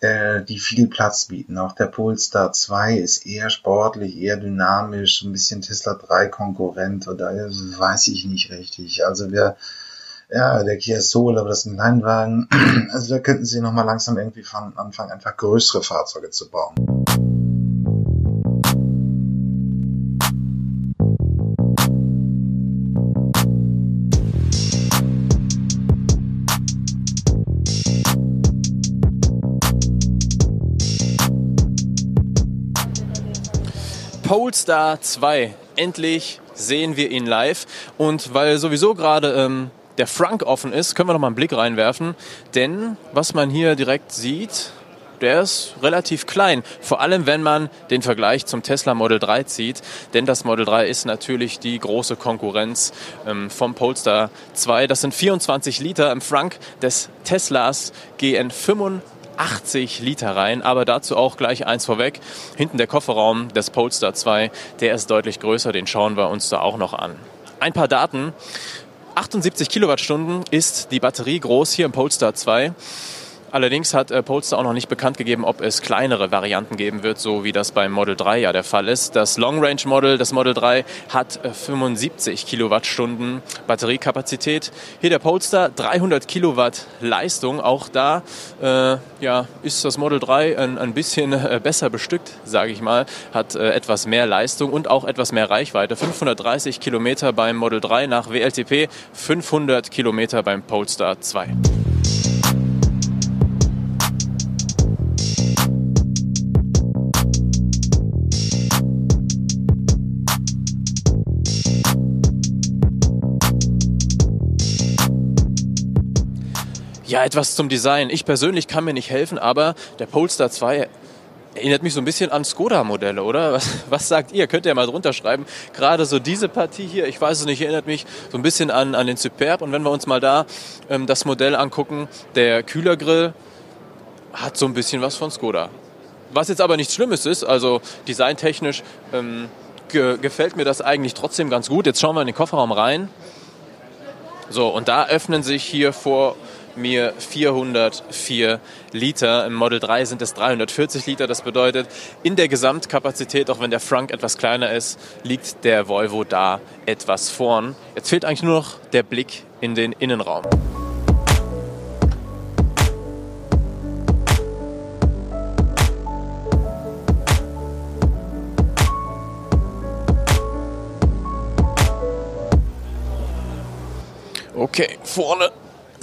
äh, die viel Platz bieten. Auch der Polestar 2 ist eher sportlich, eher dynamisch, ein bisschen Tesla 3 Konkurrent oder äh, weiß ich nicht richtig. Also wer ja, der Kia Soul, aber das ist ein Kleinwagen. *clears throat* Also da könnten sie nochmal langsam irgendwie anfangen, einfach größere Fahrzeuge zu bauen. Polestar 2. Endlich sehen wir ihn live. Und weil sowieso gerade ähm, der Frank offen ist, können wir noch mal einen Blick reinwerfen. Denn was man hier direkt sieht, der ist relativ klein. Vor allem, wenn man den Vergleich zum Tesla Model 3 zieht. Denn das Model 3 ist natürlich die große Konkurrenz ähm, vom Polestar 2. Das sind 24 Liter im Frank des Teslas GN5 80 Liter rein, aber dazu auch gleich eins vorweg. Hinten der Kofferraum des Polestar 2, der ist deutlich größer, den schauen wir uns da auch noch an. Ein paar Daten. 78 Kilowattstunden ist die Batterie groß hier im Polestar 2. Allerdings hat äh, Polestar auch noch nicht bekannt gegeben, ob es kleinere Varianten geben wird, so wie das beim Model 3 ja der Fall ist. Das Long Range Model, das Model 3, hat 75 äh, Kilowattstunden Batteriekapazität. Hier der Polestar 300 Kilowatt Leistung. Auch da äh, ja, ist das Model 3 ein, ein bisschen äh, besser bestückt, sage ich mal. Hat etwas mehr Leistung und auch etwas mehr Reichweite. 530 Kilometer beim Model 3 nach WLTP, 500 Kilometer beim Polestar 2. Ja, etwas zum Design. Ich persönlich kann mir nicht helfen, aber der Polestar 2 erinnert mich so ein bisschen an Skoda-Modelle, oder? *laughs* Was, was, sagt ihr? Könnt ihr mal drunter schreiben. Gerade so diese Partie hier, ich weiß es nicht, erinnert mich so ein bisschen an, an den Superb. Und wenn wir uns mal da ähm, das Modell angucken, der Kühlergrill hat so ein bisschen was von Skoda. Was jetzt aber nichts Schlimmes ist, also designtechnisch ähm, ge gefällt mir das eigentlich trotzdem ganz gut. Jetzt schauen wir in den Kofferraum rein. So, und da öffnen sich hier vor mir 404 Liter. Im Model 3 sind es 340 Liter. Das bedeutet, in der Gesamtkapazität, auch wenn der Frank etwas kleiner ist, liegt der Volvo da etwas vorn. Jetzt fehlt eigentlich nur noch der Blick in den Innenraum. Okay, vorne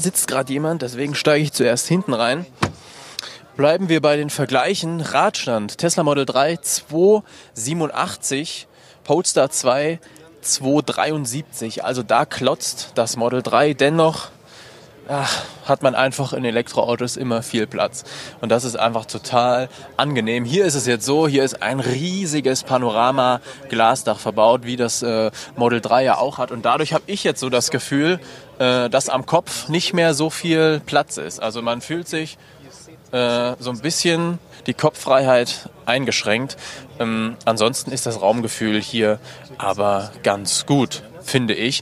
sitzt gerade jemand, deswegen steige ich zuerst hinten rein. Bleiben wir bei den Vergleichen. Radstand Tesla Model 3 287, Polestar 2 273. Also da klotzt das Model 3 dennoch ach, hat man einfach in Elektroautos immer viel Platz. Und das ist einfach total angenehm. Hier ist es jetzt so, hier ist ein riesiges Panorama-Glasdach verbaut, wie das äh, Model 3 ja auch hat. Und dadurch habe ich jetzt so das Gefühl, äh, dass am Kopf nicht mehr so viel Platz ist. Also man fühlt sich äh, so ein bisschen die Kopffreiheit eingeschränkt. Ähm, ansonsten ist das Raumgefühl hier aber ganz gut, finde ich.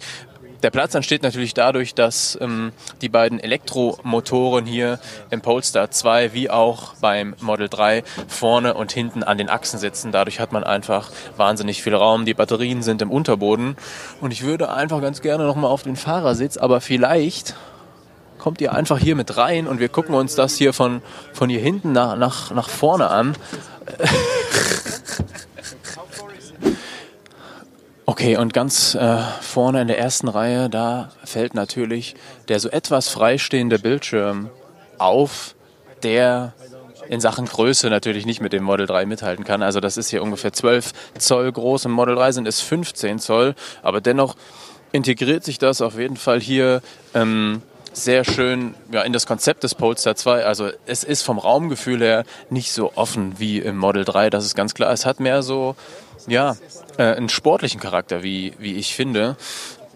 Der Platz entsteht natürlich dadurch, dass ähm, die beiden Elektromotoren hier im Polestar 2 wie auch beim Model 3 vorne und hinten an den Achsen sitzen. Dadurch hat man einfach wahnsinnig viel Raum. Die Batterien sind im Unterboden. Und ich würde einfach ganz gerne nochmal auf den Fahrersitz, aber vielleicht kommt ihr einfach hier mit rein und wir gucken uns das hier von, von hier hinten nach, nach, nach vorne an. *laughs* Okay, und ganz äh, vorne in der ersten Reihe, da fällt natürlich der so etwas freistehende Bildschirm auf, der in Sachen Größe natürlich nicht mit dem Model 3 mithalten kann. Also das ist hier ungefähr 12 Zoll groß. Im Model 3 sind es 15 Zoll, aber dennoch integriert sich das auf jeden Fall hier ähm, sehr schön ja, in das Konzept des Polestar 2. Also es ist vom Raumgefühl her nicht so offen wie im Model 3, das ist ganz klar. Es hat mehr so ja, äh, einen sportlichen Charakter, wie, wie ich finde.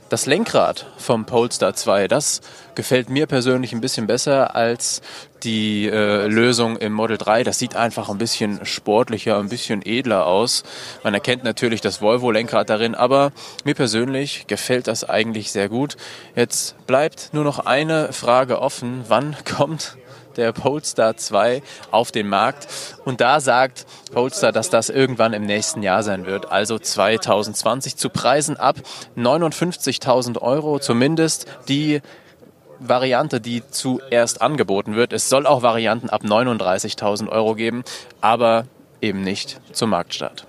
Das Lenkrad vom Polestar 2, das gefällt mir persönlich ein bisschen besser als die äh, Lösung im Model 3. Das sieht einfach ein bisschen sportlicher, ein bisschen edler aus. Man erkennt natürlich das Volvo-Lenkrad darin, aber mir persönlich gefällt das eigentlich sehr gut. Jetzt bleibt nur noch eine Frage offen. Wann kommt der Polestar 2 auf den Markt. Und da sagt Polestar, dass das irgendwann im nächsten Jahr sein wird, also 2020 zu Preisen ab 59.000 Euro, zumindest die Variante, die zuerst angeboten wird. Es soll auch Varianten ab 39.000 Euro geben, aber eben nicht zum Marktstart.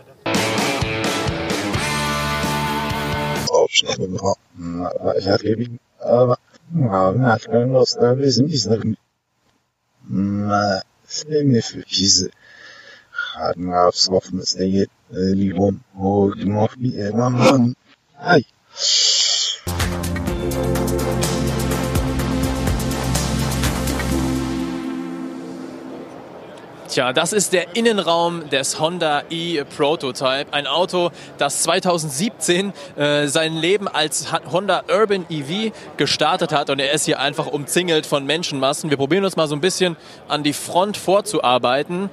ما سعی می‌کنیم چیز خر نافصاف مسیح لبنان و گمافی اما من هی Tja, das ist der Innenraum des Honda e-Prototype. Ein Auto, das 2017 äh, sein Leben als Honda Urban EV gestartet hat und er ist hier einfach umzingelt von Menschenmassen. Wir probieren uns mal so ein bisschen an die Front vorzuarbeiten.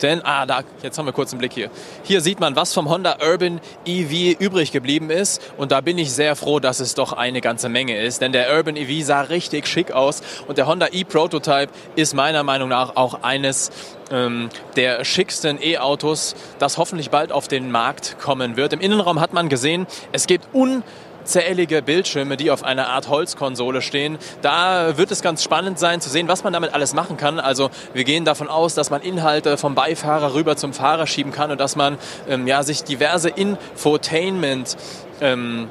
Denn, ah, da, jetzt haben wir kurz einen Blick hier. Hier sieht man, was vom Honda Urban EV übrig geblieben ist. Und da bin ich sehr froh, dass es doch eine ganze Menge ist. Denn der Urban EV sah richtig schick aus. Und der Honda e-Prototype ist meiner Meinung nach auch eines ähm, der schicksten E-Autos, das hoffentlich bald auf den Markt kommen wird. Im Innenraum hat man gesehen, es gibt un zählige Bildschirme, die auf einer Art Holzkonsole stehen. Da wird es ganz spannend sein zu sehen, was man damit alles machen kann. Also wir gehen davon aus, dass man Inhalte vom Beifahrer rüber zum Fahrer schieben kann und dass man ähm, ja, sich diverse Infotainment ähm,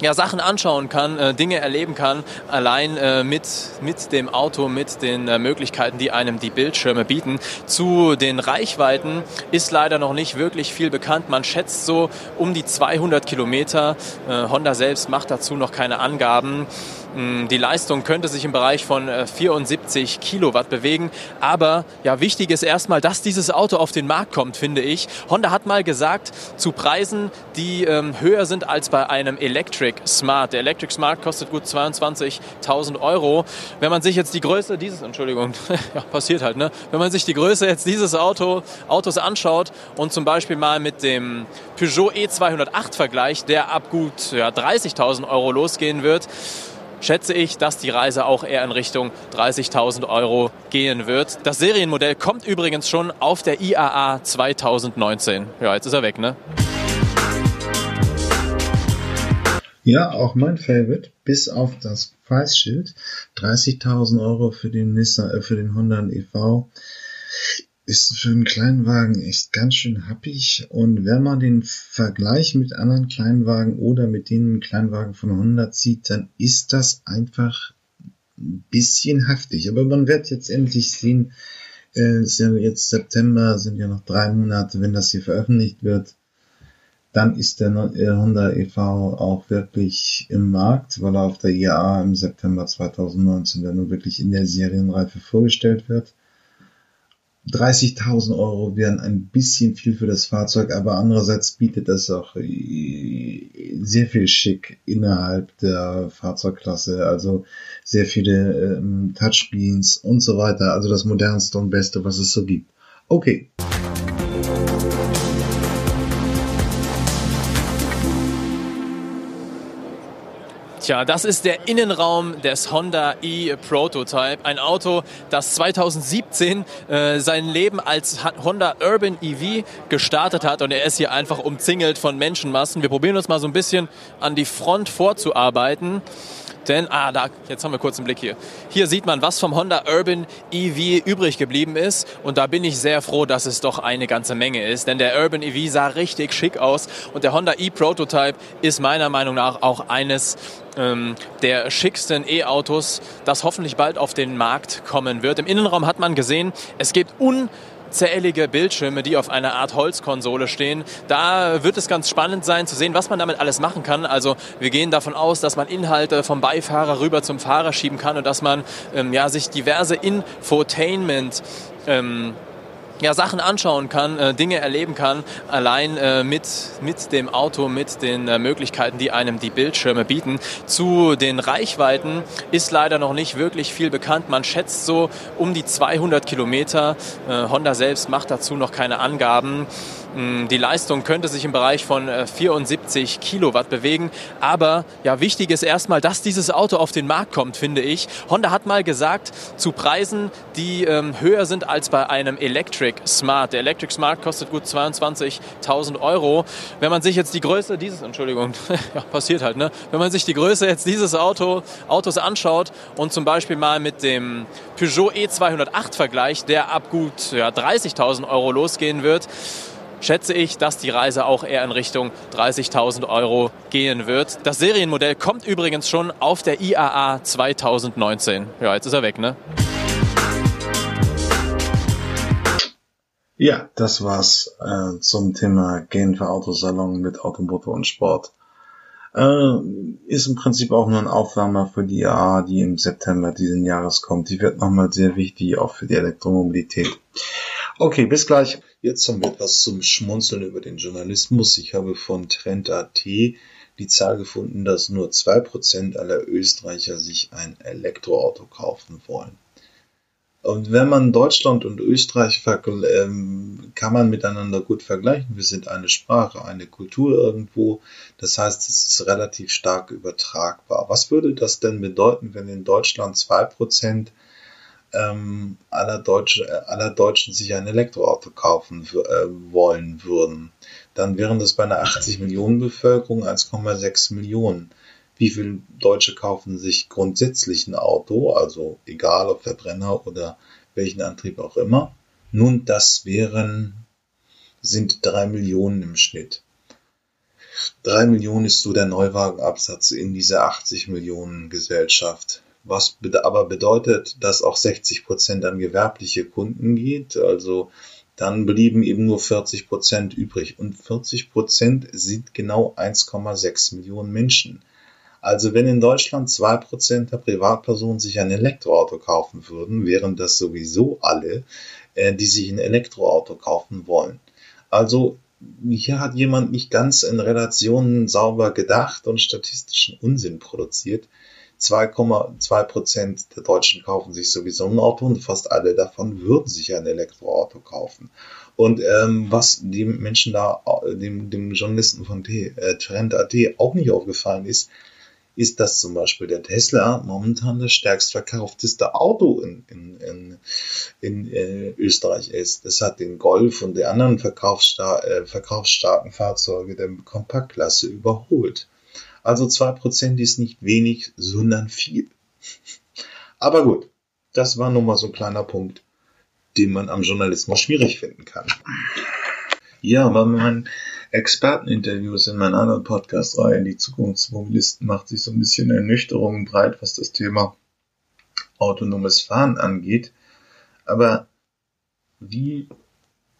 ja, Sachen anschauen kann, äh, Dinge erleben kann, allein äh, mit, mit dem Auto, mit den äh, Möglichkeiten, die einem die Bildschirme bieten. Zu den Reichweiten ist leider noch nicht wirklich viel bekannt. Man schätzt so um die 200 Kilometer. Äh, Honda selbst macht dazu noch keine Angaben. Mm, die Leistung könnte sich im Bereich von 74 äh, Kilowatt bewegen. Aber ja, wichtig ist erstmal, dass dieses Auto auf den Markt kommt, finde ich. Honda hat mal gesagt, zu Preisen, die ähm, höher sind als bei einem Electric Smart. Der Electric Smart kostet gut 22.000 Euro. Wenn man sich jetzt die Größe dieses, Entschuldigung, *laughs* ja, passiert halt, ne? Wenn man sich die Größe jetzt dieses Auto, Autos anschaut und zum Beispiel mal mit dem Peugeot E208 vergleicht, der ab gut ja, 30.000 Euro losgehen wird, schätze ich, dass die Reise auch eher in Richtung 30.000 Euro gehen wird. Das Serienmodell kommt übrigens schon auf der IAA 2019. Ja, jetzt ist er weg, ne? Ja, auch mein Favorite, bis auf das Preisschild. 30.000 Euro für den Nissan, äh, für den Honda EV ist für einen Kleinwagen echt ganz schön happig. Und wenn man den Vergleich mit anderen Kleinwagen oder mit den Kleinwagen von 100 zieht, dann ist das einfach ein bisschen heftig. Aber man wird jetzt endlich sehen, äh, ist ja jetzt September, sind ja noch drei Monate, wenn das hier veröffentlicht wird. Dann ist der äh, Honda e.V. auch wirklich im Markt, weil er auf der IAA im September 2019 dann nur wirklich in der Serienreife vorgestellt wird. 30.000 Euro wären ein bisschen viel für das Fahrzeug, aber andererseits bietet es auch äh, sehr viel Schick innerhalb der Fahrzeugklasse, also sehr viele ähm, Touchscreens und so weiter, also das modernste und beste, was es so gibt. Okay. Tja, das ist der Innenraum des Honda e-Prototype. Ein Auto, das 2017 äh, sein Leben als Honda Urban EV gestartet hat und er ist hier einfach umzingelt von Menschenmassen. Wir probieren uns mal so ein bisschen an die Front vorzuarbeiten. Denn, ah, da, jetzt haben wir kurz einen Blick hier. Hier sieht man, was vom Honda Urban EV übrig geblieben ist. Und da bin ich sehr froh, dass es doch eine ganze Menge ist. Denn der Urban EV sah richtig schick aus. Und der Honda E-Prototype ist meiner Meinung nach auch eines ähm, der schicksten E-Autos, das hoffentlich bald auf den Markt kommen wird. Im Innenraum hat man gesehen, es gibt un zählige Bildschirme, die auf einer Art Holzkonsole stehen. Da wird es ganz spannend sein zu sehen, was man damit alles machen kann. Also wir gehen davon aus, dass man Inhalte vom Beifahrer rüber zum Fahrer schieben kann und dass man ähm, ja, sich diverse Infotainment ähm, ja, Sachen anschauen kann, äh, Dinge erleben kann, allein äh, mit, mit dem Auto, mit den äh, Möglichkeiten, die einem die Bildschirme bieten. Zu den Reichweiten ist leider noch nicht wirklich viel bekannt. Man schätzt so um die 200 Kilometer. Äh, Honda selbst macht dazu noch keine Angaben. Mm, die Leistung könnte sich im Bereich von 74 äh, Kilowatt bewegen. Aber ja, wichtig ist erstmal, dass dieses Auto auf den Markt kommt, finde ich. Honda hat mal gesagt, zu Preisen, die ähm, höher sind als bei einem Electric Smart. Der Electric Smart kostet gut 22.000 Euro. Wenn man sich jetzt die Größe dieses, Entschuldigung, *laughs* ja, passiert halt, ne? Wenn man sich die Größe jetzt dieses Auto, Autos anschaut und zum Beispiel mal mit dem Peugeot E208 vergleicht, der ab gut ja, 30.000 Euro losgehen wird, schätze ich, dass die Reise auch eher in Richtung 30.000 Euro gehen wird. Das Serienmodell kommt übrigens schon auf der IAA 2019. Ja, jetzt ist er weg, ne? Ja, das war's äh, zum Thema Genfer Autosalon mit Automotor und Sport. Äh, ist im Prinzip auch nur ein Aufwärmer für die IAA, die im September diesen Jahres kommt. Die wird nochmal sehr wichtig, auch für die Elektromobilität. Okay, bis gleich. Jetzt haben wir etwas zum Schmunzeln über den Journalismus. Ich habe von Trend.at die Zahl gefunden, dass nur zwei Prozent aller Österreicher sich ein Elektroauto kaufen wollen. Und wenn man Deutschland und Österreich ähm, kann man miteinander gut vergleichen. Wir sind eine Sprache, eine Kultur irgendwo. Das heißt, es ist relativ stark übertragbar. Was würde das denn bedeuten, wenn in Deutschland zwei Prozent ähm, aller, Deutsche, äh, aller Deutschen sich ein Elektroauto kaufen äh, wollen würden, dann wären das bei einer 80 Millionen Bevölkerung 1,6 Millionen. Wie viele Deutsche kaufen sich grundsätzlich ein Auto, also egal ob Verbrenner oder welchen Antrieb auch immer? Nun, das wären, sind drei Millionen im Schnitt. Drei Millionen ist so der Neuwagenabsatz in dieser 80 Millionen Gesellschaft was aber bedeutet, dass auch 60 Prozent an gewerbliche Kunden geht. Also dann blieben eben nur 40 Prozent übrig. Und 40 Prozent sind genau 1,6 Millionen Menschen. Also wenn in Deutschland 2 Prozent der Privatpersonen sich ein Elektroauto kaufen würden, wären das sowieso alle, äh, die sich ein Elektroauto kaufen wollen. Also hier hat jemand nicht ganz in Relationen sauber gedacht und statistischen Unsinn produziert. 2,2 Prozent der Deutschen kaufen sich sowieso ein Auto und fast alle davon würden sich ein Elektroauto kaufen. Und ähm, was dem Menschen da, dem, dem Journalisten von äh, Trend.at auch nicht aufgefallen ist, ist, dass zum Beispiel der Tesla momentan das stärkst verkaufteste Auto in, in, in, in äh, Österreich ist. Das hat den Golf und die anderen verkaufsstar äh, verkaufsstarken Fahrzeuge der Kompaktklasse überholt. Also 2% ist nicht wenig, sondern viel. Aber gut, das war nun mal so ein kleiner Punkt, den man am Journalismus schwierig finden kann. Ja, bei meinen Experteninterviews in meiner anderen Podcast-Reihe, die Zukunftsmobilisten, macht sich so ein bisschen Ernüchterung breit, was das Thema autonomes Fahren angeht. Aber wie,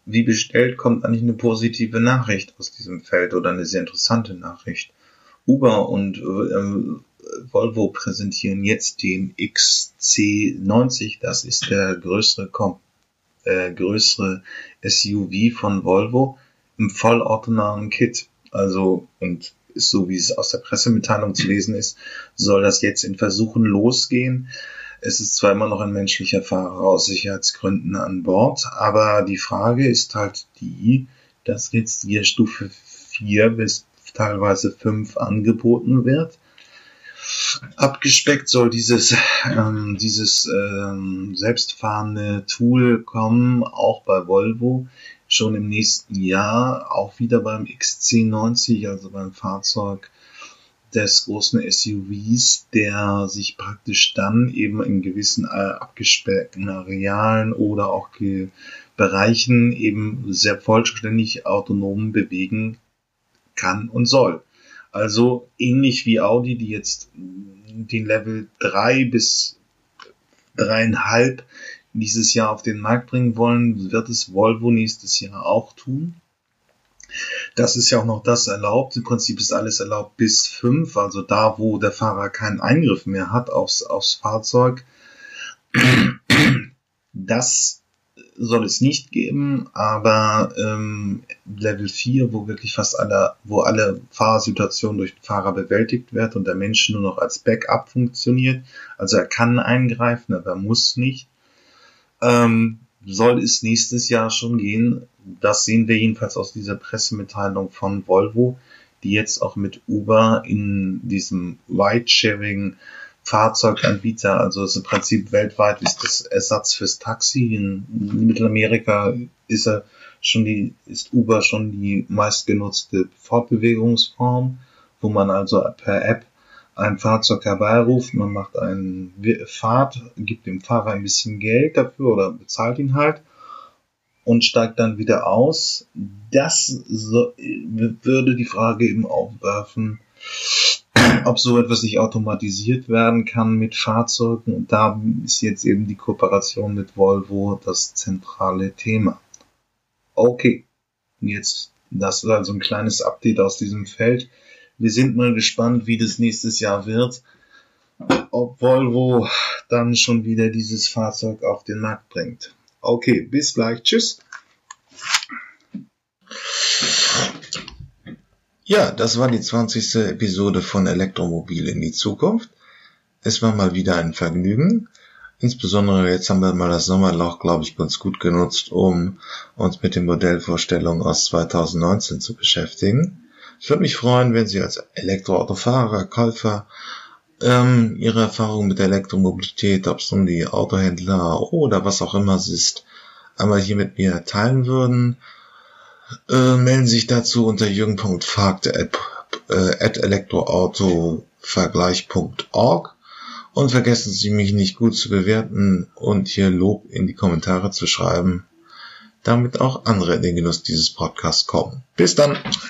wie bestellt kommt eigentlich eine positive Nachricht aus diesem Feld oder eine sehr interessante Nachricht? Uber und äh, Volvo präsentieren jetzt den XC90. Das ist der größere, äh, größere SUV von Volvo im vollautonomen Kit. Also, und so wie es aus der Pressemitteilung zu lesen ist, soll das jetzt in Versuchen losgehen. Es ist zwar immer noch ein menschlicher Fahrer aus Sicherheitsgründen an Bord, aber die Frage ist halt die, dass jetzt hier Stufe 4 bis teilweise fünf angeboten wird. Abgespeckt soll dieses, ähm, dieses ähm, selbstfahrende Tool kommen, auch bei Volvo, schon im nächsten Jahr, auch wieder beim XC90, also beim Fahrzeug des großen SUVs, der sich praktisch dann eben in gewissen äh, abgesperrten Arealen oder auch Bereichen eben sehr vollständig autonom bewegen kann und soll. Also ähnlich wie Audi, die jetzt den Level 3 bis 3,5 dieses Jahr auf den Markt bringen wollen, wird es Volvo nächstes Jahr auch tun. Das ist ja auch noch das erlaubt. Im Prinzip ist alles erlaubt bis 5, also da, wo der Fahrer keinen Eingriff mehr hat aufs, aufs Fahrzeug. Das soll es nicht geben, aber ähm, Level 4, wo wirklich fast alle, wo alle Fahrsituationen durch den Fahrer bewältigt wird und der Mensch nur noch als Backup funktioniert. Also er kann eingreifen, aber er muss nicht. Ähm, soll es nächstes Jahr schon gehen. Das sehen wir jedenfalls aus dieser Pressemitteilung von Volvo, die jetzt auch mit Uber in diesem Ride-Sharing Fahrzeuganbieter, also im Prinzip weltweit ist das Ersatz fürs Taxi. In Mittelamerika ist er schon die, ist Uber schon die meistgenutzte Fortbewegungsform, wo man also per App ein Fahrzeug herbeiruft, man macht eine Fahrt, gibt dem Fahrer ein bisschen Geld dafür oder bezahlt ihn halt und steigt dann wieder aus. Das so, würde die Frage eben aufwerfen, *clears throat* ob so etwas nicht automatisiert werden kann mit Fahrzeugen. Und da ist jetzt eben die Kooperation mit Volvo das zentrale Thema. Okay, jetzt das ist also ein kleines Update aus diesem Feld. Wir sind mal gespannt, wie das nächstes Jahr wird. Ob Volvo dann schon wieder dieses Fahrzeug auf den Markt bringt. Okay, bis gleich. Tschüss. Ja, das war die 20. Episode von Elektromobil in die Zukunft. Es war mal wieder ein Vergnügen. Insbesondere jetzt haben wir mal das Sommerloch, glaube ich, ganz gut genutzt, um uns mit den Modellvorstellungen aus 2019 zu beschäftigen. Ich würde mich freuen, wenn Sie als Elektroautofahrer, Käufer ähm, Ihre Erfahrungen mit der Elektromobilität, ob es um die Autohändler oder was auch immer es ist, einmal hier mit mir teilen würden. Äh, melden Sie sich dazu unter jürgen.fagt at, äh, und vergessen Sie mich nicht gut zu bewerten und hier Lob in die Kommentare zu schreiben, damit auch andere in den Genuss dieses Podcasts kommen. Bis dann!